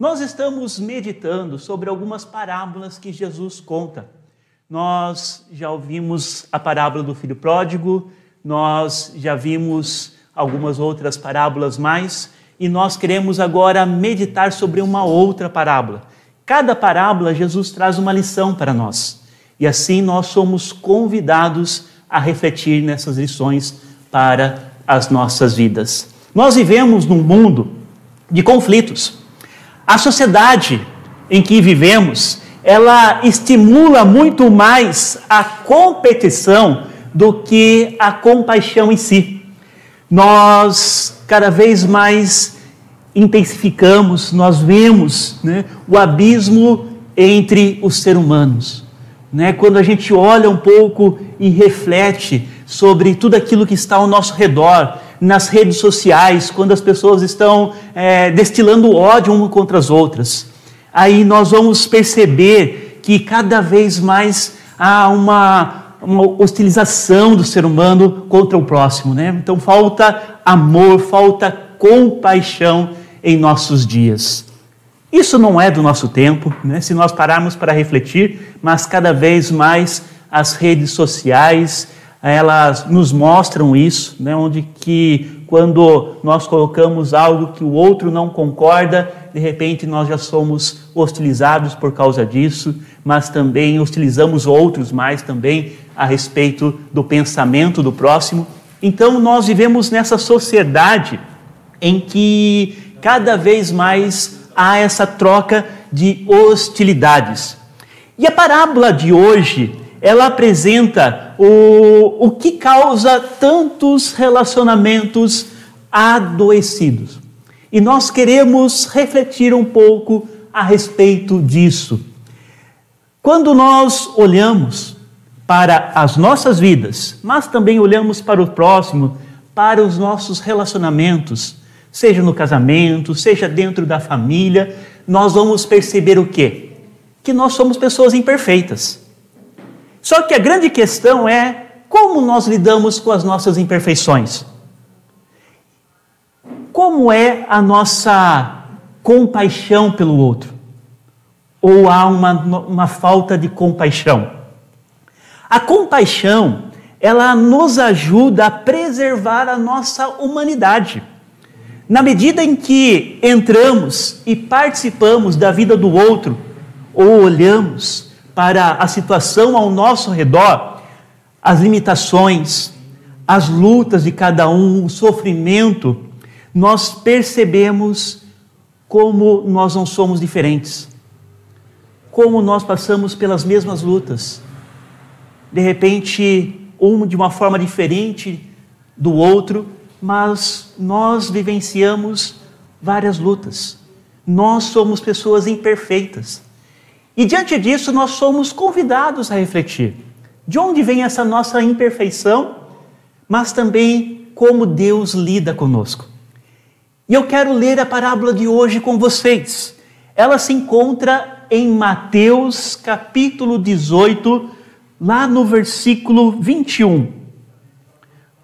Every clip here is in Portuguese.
Nós estamos meditando sobre algumas parábolas que Jesus conta. Nós já ouvimos a parábola do filho pródigo, nós já vimos algumas outras parábolas mais, e nós queremos agora meditar sobre uma outra parábola. Cada parábola, Jesus traz uma lição para nós, e assim nós somos convidados a refletir nessas lições para as nossas vidas. Nós vivemos num mundo de conflitos. A sociedade em que vivemos, ela estimula muito mais a competição do que a compaixão em si. Nós cada vez mais intensificamos, nós vemos né, o abismo entre os seres humanos. Né? Quando a gente olha um pouco e reflete sobre tudo aquilo que está ao nosso redor, nas redes sociais, quando as pessoas estão é, destilando ódio umas contra as outras. Aí nós vamos perceber que cada vez mais há uma, uma hostilização do ser humano contra o próximo, né? Então falta amor, falta compaixão em nossos dias. Isso não é do nosso tempo, né? se nós pararmos para refletir, mas cada vez mais as redes sociais, elas nos mostram isso, né, onde que quando nós colocamos algo que o outro não concorda, de repente nós já somos hostilizados por causa disso, mas também hostilizamos outros mais também a respeito do pensamento do próximo. Então nós vivemos nessa sociedade em que cada vez mais há essa troca de hostilidades. E a parábola de hoje, ela apresenta o, o que causa tantos relacionamentos adoecidos. E nós queremos refletir um pouco a respeito disso. Quando nós olhamos para as nossas vidas, mas também olhamos para o próximo, para os nossos relacionamentos, seja no casamento, seja dentro da família, nós vamos perceber o quê? Que nós somos pessoas imperfeitas. Só que a grande questão é como nós lidamos com as nossas imperfeições. Como é a nossa compaixão pelo outro? Ou há uma, uma falta de compaixão? A compaixão, ela nos ajuda a preservar a nossa humanidade. Na medida em que entramos e participamos da vida do outro, ou olhamos para a situação ao nosso redor, as limitações, as lutas de cada um, o sofrimento, nós percebemos como nós não somos diferentes, como nós passamos pelas mesmas lutas. De repente, um de uma forma diferente do outro, mas nós vivenciamos várias lutas. Nós somos pessoas imperfeitas. E diante disso, nós somos convidados a refletir. De onde vem essa nossa imperfeição, mas também como Deus lida conosco. E eu quero ler a parábola de hoje com vocês. Ela se encontra em Mateus capítulo 18, lá no versículo 21,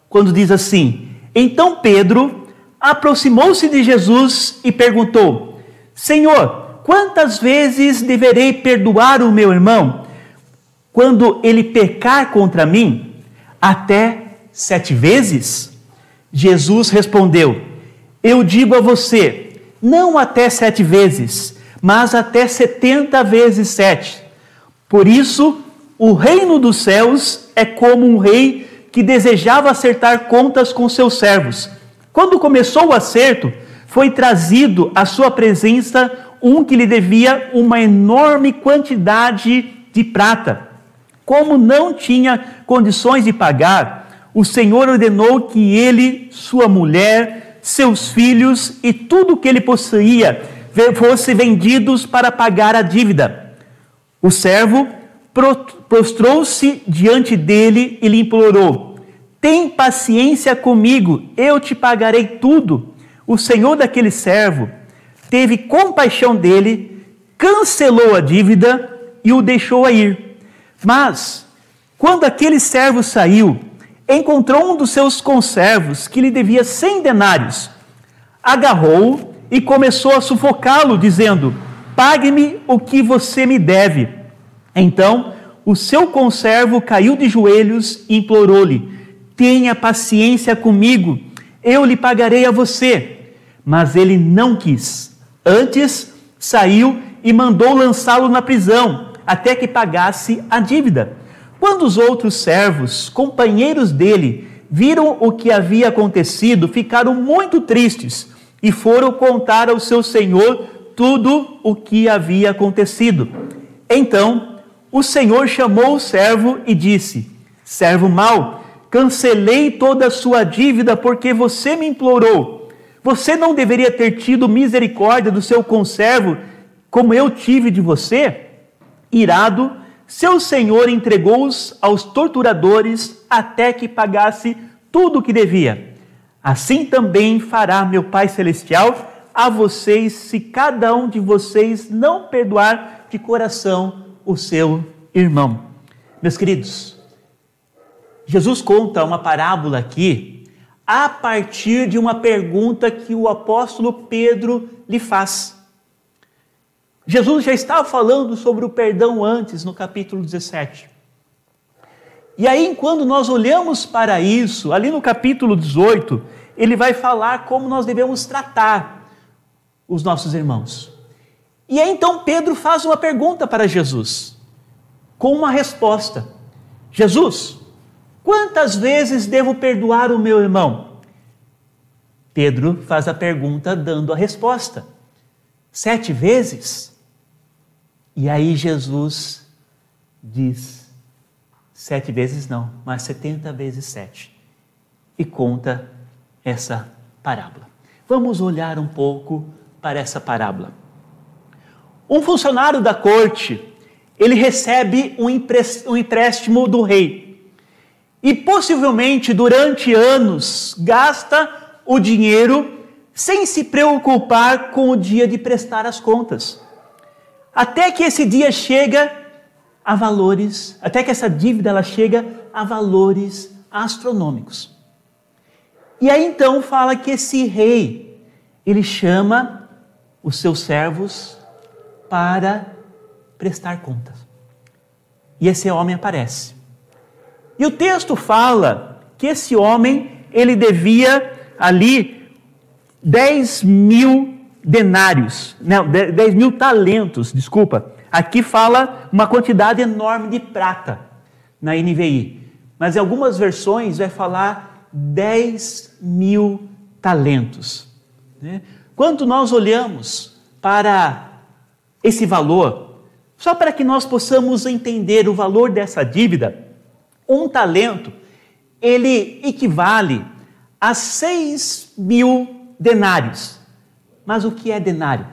quando diz assim: Então Pedro aproximou-se de Jesus e perguntou: Senhor, Quantas vezes deverei perdoar o meu irmão quando ele pecar contra mim? Até sete vezes? Jesus respondeu: Eu digo a você, não até sete vezes, mas até setenta vezes sete. Por isso, o reino dos céus é como um rei que desejava acertar contas com seus servos. Quando começou o acerto, foi trazido à sua presença um que lhe devia uma enorme quantidade de prata. Como não tinha condições de pagar, o Senhor ordenou que ele, sua mulher, seus filhos e tudo o que ele possuía fossem vendidos para pagar a dívida. O servo prostrou-se diante dele e lhe implorou: Tem paciência comigo, eu te pagarei tudo. O senhor daquele servo teve compaixão dele, cancelou a dívida e o deixou ir. Mas, quando aquele servo saiu, encontrou um dos seus conservos que lhe devia cem denários. Agarrou-o e começou a sufocá-lo, dizendo: Pague-me o que você me deve. Então o seu conservo caiu de joelhos e implorou-lhe: Tenha paciência comigo, eu lhe pagarei a você. Mas ele não quis. Antes saiu e mandou lançá-lo na prisão, até que pagasse a dívida. Quando os outros servos, companheiros dele, viram o que havia acontecido, ficaram muito tristes e foram contar ao seu senhor tudo o que havia acontecido. Então o senhor chamou o servo e disse: Servo mau, cancelei toda a sua dívida porque você me implorou. Você não deveria ter tido misericórdia do seu conservo como eu tive de você? Irado, seu senhor entregou-os aos torturadores até que pagasse tudo o que devia. Assim também fará meu Pai Celestial a vocês, se cada um de vocês não perdoar de coração o seu irmão. Meus queridos, Jesus conta uma parábola aqui a partir de uma pergunta que o apóstolo Pedro lhe faz. Jesus já estava falando sobre o perdão antes, no capítulo 17. E aí, quando nós olhamos para isso, ali no capítulo 18, ele vai falar como nós devemos tratar os nossos irmãos. E aí então Pedro faz uma pergunta para Jesus, com uma resposta: Jesus, quantas vezes devo perdoar o meu irmão? Pedro faz a pergunta dando a resposta: sete vezes? E aí Jesus diz: sete vezes não, mas setenta vezes sete. E conta essa parábola. Vamos olhar um pouco para essa parábola. Um funcionário da corte, ele recebe um empréstimo do rei. E possivelmente durante anos gasta o dinheiro sem se preocupar com o dia de prestar as contas até que esse dia chega a valores, até que essa dívida ela chega a valores astronômicos. E aí então fala que esse rei, ele chama os seus servos para prestar contas. E esse homem aparece. E o texto fala que esse homem, ele devia ali 10 mil denários, não, 10 mil talentos, desculpa. Aqui fala uma quantidade enorme de prata na NVI, mas em algumas versões vai falar 10 mil talentos. Né? Quando nós olhamos para esse valor, só para que nós possamos entender o valor dessa dívida, um talento ele equivale a 6 mil denários. Mas o que é denário?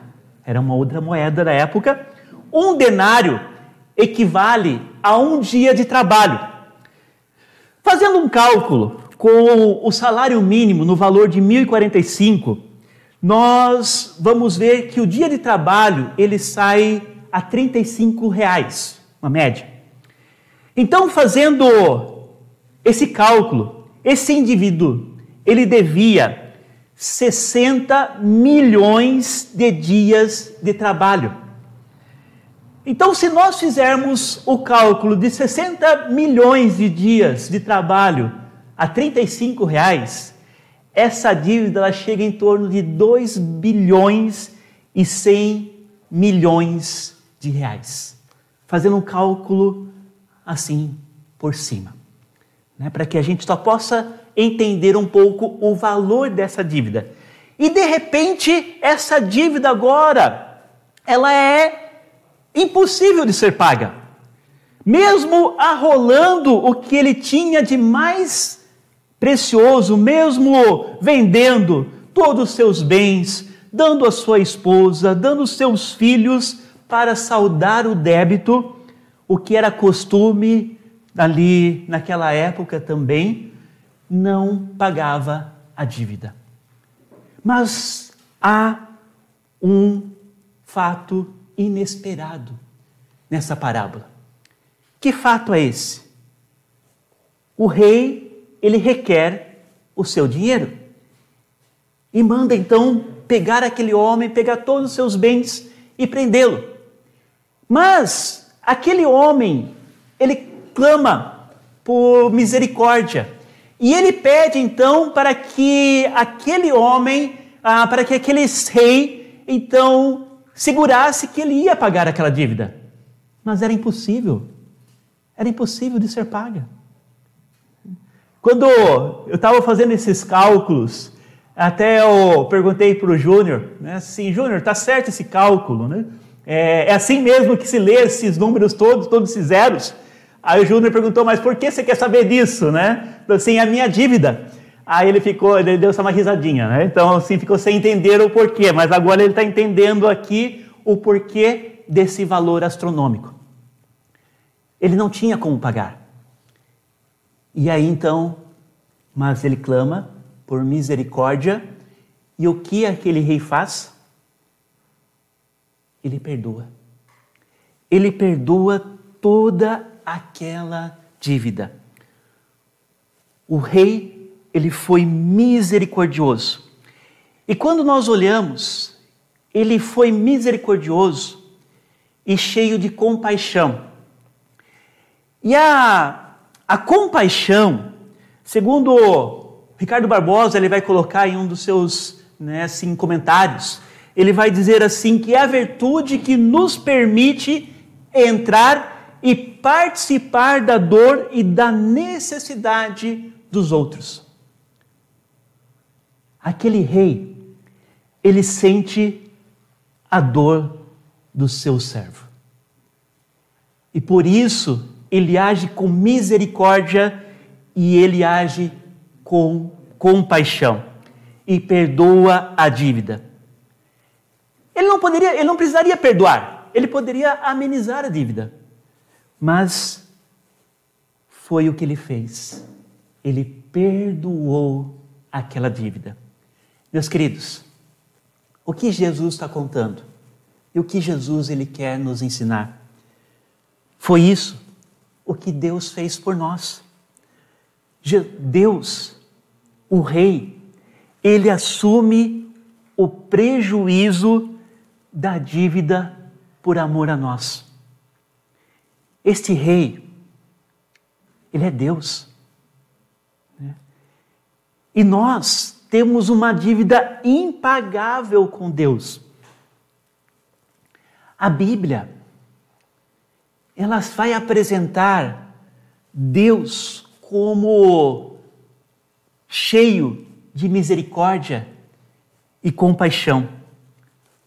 Era uma outra moeda da época. Um denário equivale a um dia de trabalho. Fazendo um cálculo com o salário mínimo no valor de 1.045, nós vamos ver que o dia de trabalho ele sai a 35 reais, uma média. Então, fazendo esse cálculo, esse indivíduo ele devia 60 milhões de dias de trabalho. Então, se nós fizermos o cálculo de 60 milhões de dias de trabalho a 35 reais, essa dívida ela chega em torno de 2 bilhões e 100 milhões de reais. Fazendo um cálculo assim por cima, né? para que a gente só possa entender um pouco o valor dessa dívida. E de repente, essa dívida agora, ela é impossível de ser paga. Mesmo arrolando o que ele tinha de mais precioso, mesmo vendendo todos os seus bens, dando a sua esposa, dando os seus filhos para saldar o débito, o que era costume ali naquela época também, não pagava a dívida. Mas há um fato inesperado nessa parábola. Que fato é esse? O rei, ele requer o seu dinheiro e manda então pegar aquele homem, pegar todos os seus bens e prendê-lo. Mas aquele homem, ele clama por misericórdia. E ele pede então para que aquele homem, ah, para que aquele rei, então, segurasse que ele ia pagar aquela dívida. Mas era impossível. Era impossível de ser paga. Quando eu estava fazendo esses cálculos, até eu perguntei para o Júnior, né, assim, Júnior, está certo esse cálculo, né? É, é, assim mesmo que se lê esses números todos, todos esses zeros? Aí o Júnior perguntou, mas por que você quer saber disso, né? Então, assim, a minha dívida. Aí ele ficou, ele deu essa uma risadinha, né? Então, assim, ficou sem entender o porquê, mas agora ele está entendendo aqui o porquê desse valor astronômico. Ele não tinha como pagar. E aí então, mas ele clama por misericórdia, e o que aquele rei faz? Ele perdoa. Ele perdoa toda aquela dívida. O rei, ele foi misericordioso. E quando nós olhamos, ele foi misericordioso e cheio de compaixão. E a, a compaixão, segundo Ricardo Barbosa, ele vai colocar em um dos seus né, assim, comentários, ele vai dizer assim que é a virtude que nos permite entrar e participar da dor e da necessidade dos outros. Aquele rei, ele sente a dor do seu servo. E por isso ele age com misericórdia e ele age com compaixão e perdoa a dívida. Ele não poderia, ele não precisaria perdoar, ele poderia amenizar a dívida. Mas foi o que ele fez. Ele perdoou aquela dívida. Meus queridos, o que Jesus está contando e o que Jesus ele quer nos ensinar foi isso o que Deus fez por nós. Deus, o Rei, ele assume o prejuízo da dívida por amor a nós. Este Rei, ele é Deus. Né? E nós temos uma dívida impagável com Deus. A Bíblia ela vai apresentar Deus como cheio de misericórdia e compaixão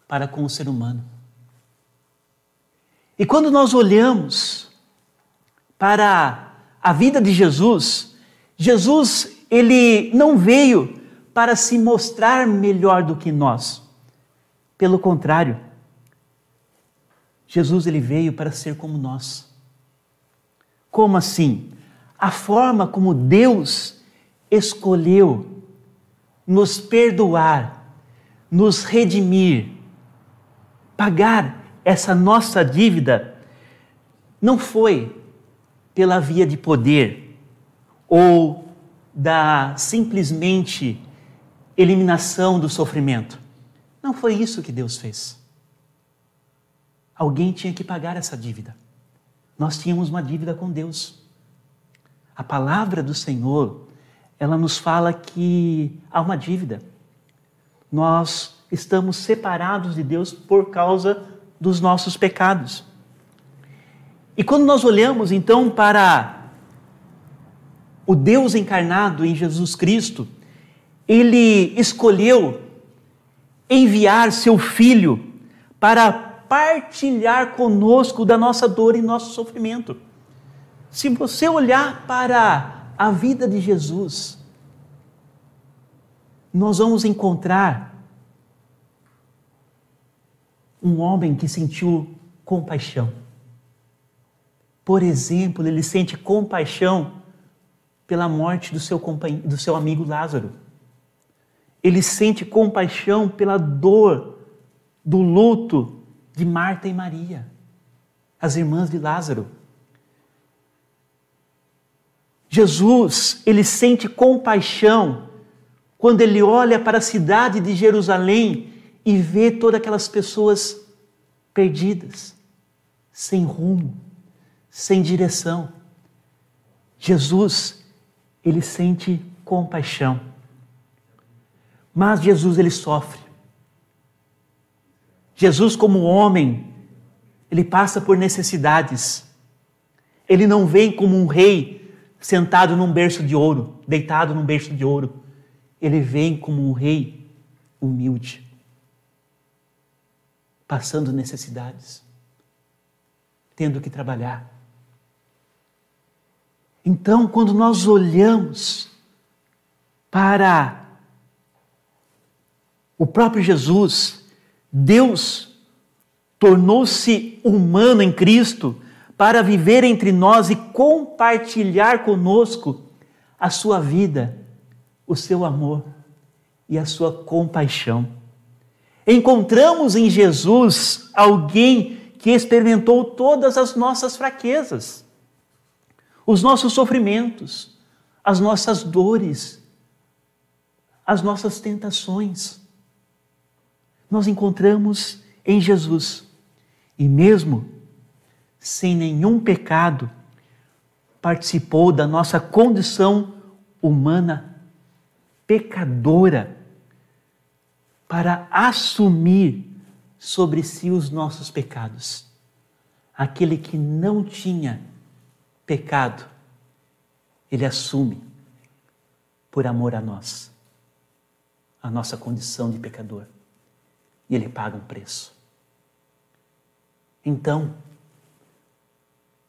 para com o ser humano. E quando nós olhamos para a vida de Jesus, Jesus ele não veio para se mostrar melhor do que nós. Pelo contrário, Jesus ele veio para ser como nós. Como assim? A forma como Deus escolheu nos perdoar, nos redimir, pagar essa nossa dívida, não foi pela via de poder ou da simplesmente eliminação do sofrimento. Não foi isso que Deus fez. Alguém tinha que pagar essa dívida. Nós tínhamos uma dívida com Deus. A palavra do Senhor, ela nos fala que há uma dívida. Nós estamos separados de Deus por causa dos nossos pecados. E quando nós olhamos então para o Deus encarnado em Jesus Cristo, ele escolheu enviar seu filho para partilhar conosco da nossa dor e nosso sofrimento. Se você olhar para a vida de Jesus, nós vamos encontrar um homem que sentiu compaixão. Por exemplo, ele sente compaixão pela morte do seu, do seu amigo Lázaro. Ele sente compaixão pela dor do luto de Marta e Maria, as irmãs de Lázaro. Jesus, ele sente compaixão quando ele olha para a cidade de Jerusalém e vê todas aquelas pessoas perdidas, sem rumo, sem direção. Jesus, ele sente compaixão. Mas Jesus ele sofre. Jesus como homem, ele passa por necessidades. Ele não vem como um rei sentado num berço de ouro, deitado num berço de ouro. Ele vem como um rei humilde, passando necessidades, tendo que trabalhar. Então, quando nós olhamos para o próprio Jesus, Deus tornou-se humano em Cristo para viver entre nós e compartilhar conosco a sua vida, o seu amor e a sua compaixão. Encontramos em Jesus alguém que experimentou todas as nossas fraquezas, os nossos sofrimentos, as nossas dores, as nossas tentações. Nós encontramos em Jesus. E mesmo sem nenhum pecado, participou da nossa condição humana pecadora para assumir sobre si os nossos pecados. Aquele que não tinha pecado, ele assume por amor a nós, a nossa condição de pecador. E ele paga um preço. Então,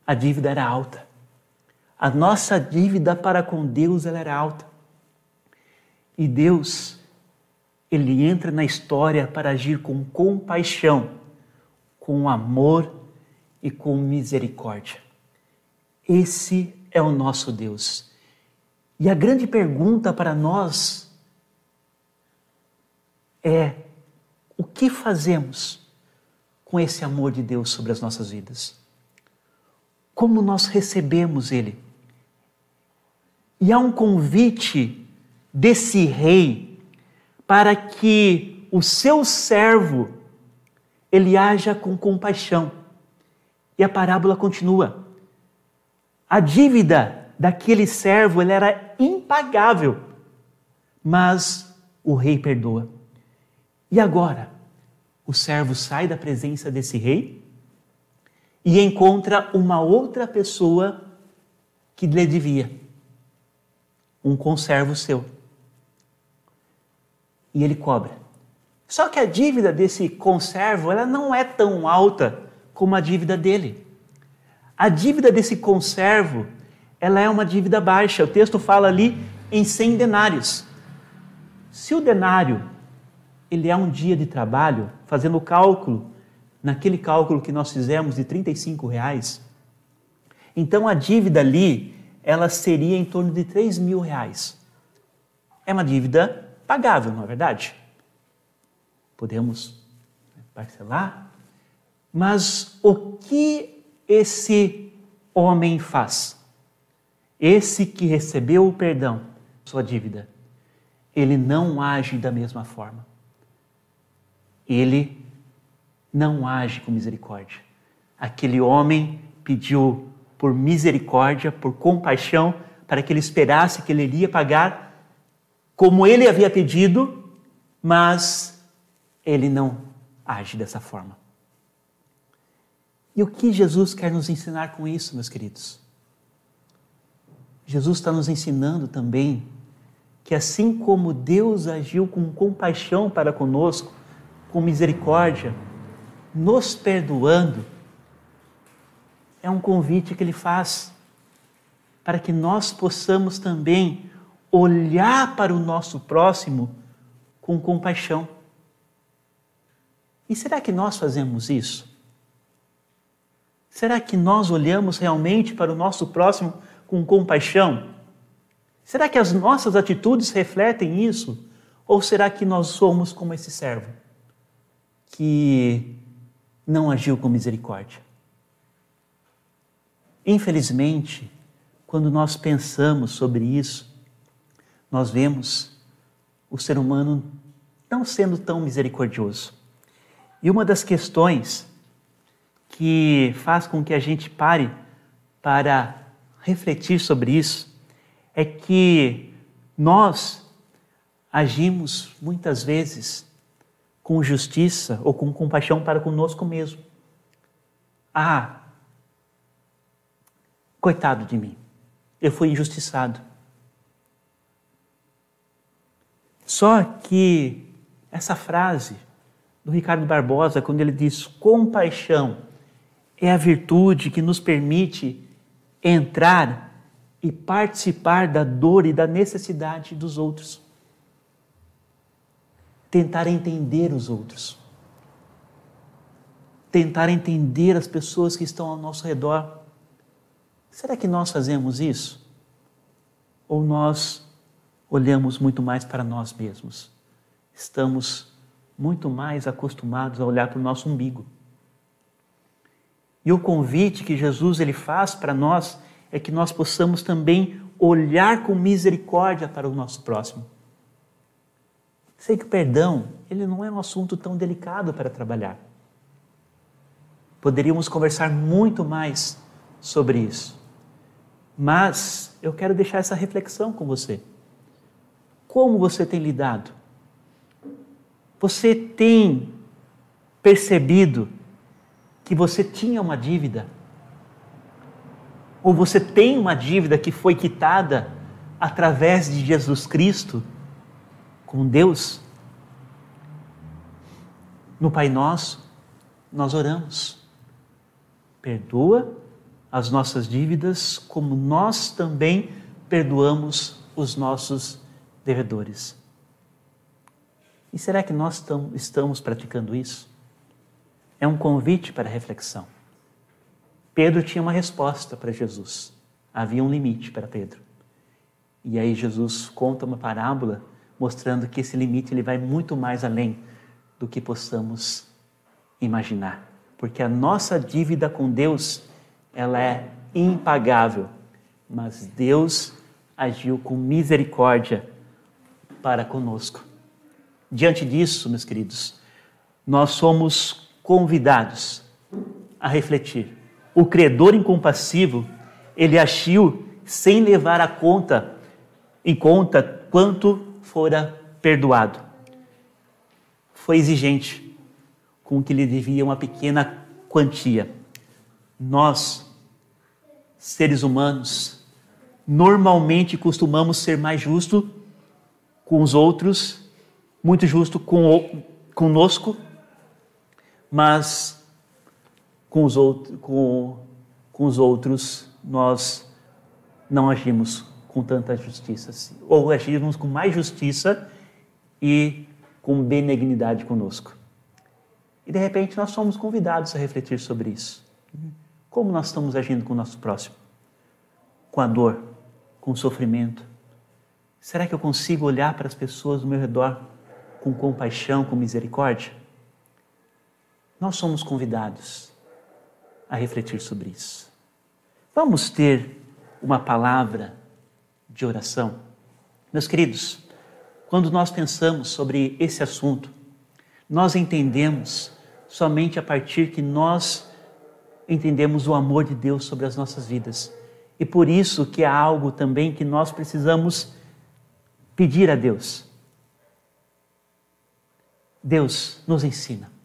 a dívida era alta. A nossa dívida para com Deus ela era alta. E Deus, ele entra na história para agir com compaixão, com amor e com misericórdia. Esse é o nosso Deus. E a grande pergunta para nós é: o que fazemos com esse amor de Deus sobre as nossas vidas? como nós recebemos ele. E há um convite desse rei para que o seu servo ele haja com compaixão. E a parábola continua. A dívida daquele servo ele era impagável, mas o rei perdoa. E agora, o servo sai da presença desse rei e encontra uma outra pessoa que lhe devia, um conservo seu. E ele cobra. Só que a dívida desse conservo ela não é tão alta como a dívida dele. A dívida desse conservo ela é uma dívida baixa. O texto fala ali em 100 denários. Se o denário ele é um dia de trabalho, fazendo o cálculo, naquele cálculo que nós fizemos de 35 reais, então a dívida ali ela seria em torno de 3 mil reais. É uma dívida pagável, não é verdade? Podemos parcelar, mas o que esse homem faz? Esse que recebeu o perdão, sua dívida, ele não age da mesma forma. Ele não age com misericórdia. Aquele homem pediu por misericórdia, por compaixão, para que ele esperasse que ele iria pagar como ele havia pedido, mas ele não age dessa forma. E o que Jesus quer nos ensinar com isso, meus queridos? Jesus está nos ensinando também que assim como Deus agiu com compaixão para conosco, com misericórdia, nos perdoando, é um convite que ele faz para que nós possamos também olhar para o nosso próximo com compaixão. E será que nós fazemos isso? Será que nós olhamos realmente para o nosso próximo com compaixão? Será que as nossas atitudes refletem isso? Ou será que nós somos como esse servo que não agiu com misericórdia. Infelizmente, quando nós pensamos sobre isso, nós vemos o ser humano não sendo tão misericordioso. E uma das questões que faz com que a gente pare para refletir sobre isso é que nós agimos muitas vezes com justiça ou com compaixão para conosco mesmo. Ah, coitado de mim, eu fui injustiçado. Só que essa frase do Ricardo Barbosa, quando ele diz compaixão é a virtude que nos permite entrar e participar da dor e da necessidade dos outros. Tentar entender os outros. Tentar entender as pessoas que estão ao nosso redor. Será que nós fazemos isso? Ou nós olhamos muito mais para nós mesmos? Estamos muito mais acostumados a olhar para o nosso umbigo. E o convite que Jesus ele faz para nós é que nós possamos também olhar com misericórdia para o nosso próximo. Sei que o perdão, ele não é um assunto tão delicado para trabalhar. Poderíamos conversar muito mais sobre isso. Mas eu quero deixar essa reflexão com você. Como você tem lidado? Você tem percebido que você tinha uma dívida? Ou você tem uma dívida que foi quitada através de Jesus Cristo com Deus? No Pai Nosso, nós oramos. Perdoa as nossas dívidas, como nós também perdoamos os nossos devedores. E será que nós estamos praticando isso? é um convite para reflexão. Pedro tinha uma resposta para Jesus. Havia um limite para Pedro. E aí Jesus conta uma parábola mostrando que esse limite ele vai muito mais além do que possamos imaginar, porque a nossa dívida com Deus ela é impagável, mas Deus agiu com misericórdia para conosco. Diante disso, meus queridos, nós somos convidados a refletir. O credor incompassivo, ele agiu sem levar a conta em conta quanto fora perdoado. Foi exigente com que lhe devia uma pequena quantia. Nós, seres humanos, normalmente costumamos ser mais justos com os outros, muito justo com, conosco mas com os, outros, com, com os outros nós não agimos com tanta justiça, assim. ou agimos com mais justiça e com benignidade conosco. E de repente nós somos convidados a refletir sobre isso. Como nós estamos agindo com o nosso próximo? Com a dor, com o sofrimento? Será que eu consigo olhar para as pessoas do meu redor com compaixão, com misericórdia? nós somos convidados a refletir sobre isso. Vamos ter uma palavra de oração. Meus queridos, quando nós pensamos sobre esse assunto, nós entendemos somente a partir que nós entendemos o amor de Deus sobre as nossas vidas. E por isso que é algo também que nós precisamos pedir a Deus. Deus nos ensina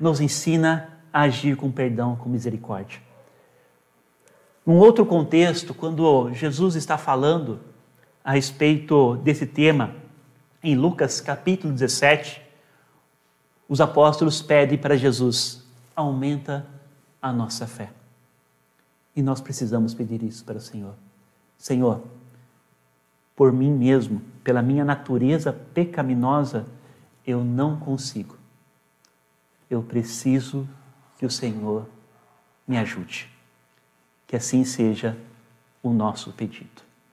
nos ensina a agir com perdão, com misericórdia. Num outro contexto, quando Jesus está falando a respeito desse tema, em Lucas capítulo 17, os apóstolos pedem para Jesus: aumenta a nossa fé. E nós precisamos pedir isso para o Senhor. Senhor, por mim mesmo, pela minha natureza pecaminosa, eu não consigo eu preciso que o Senhor me ajude. Que assim seja o nosso pedido.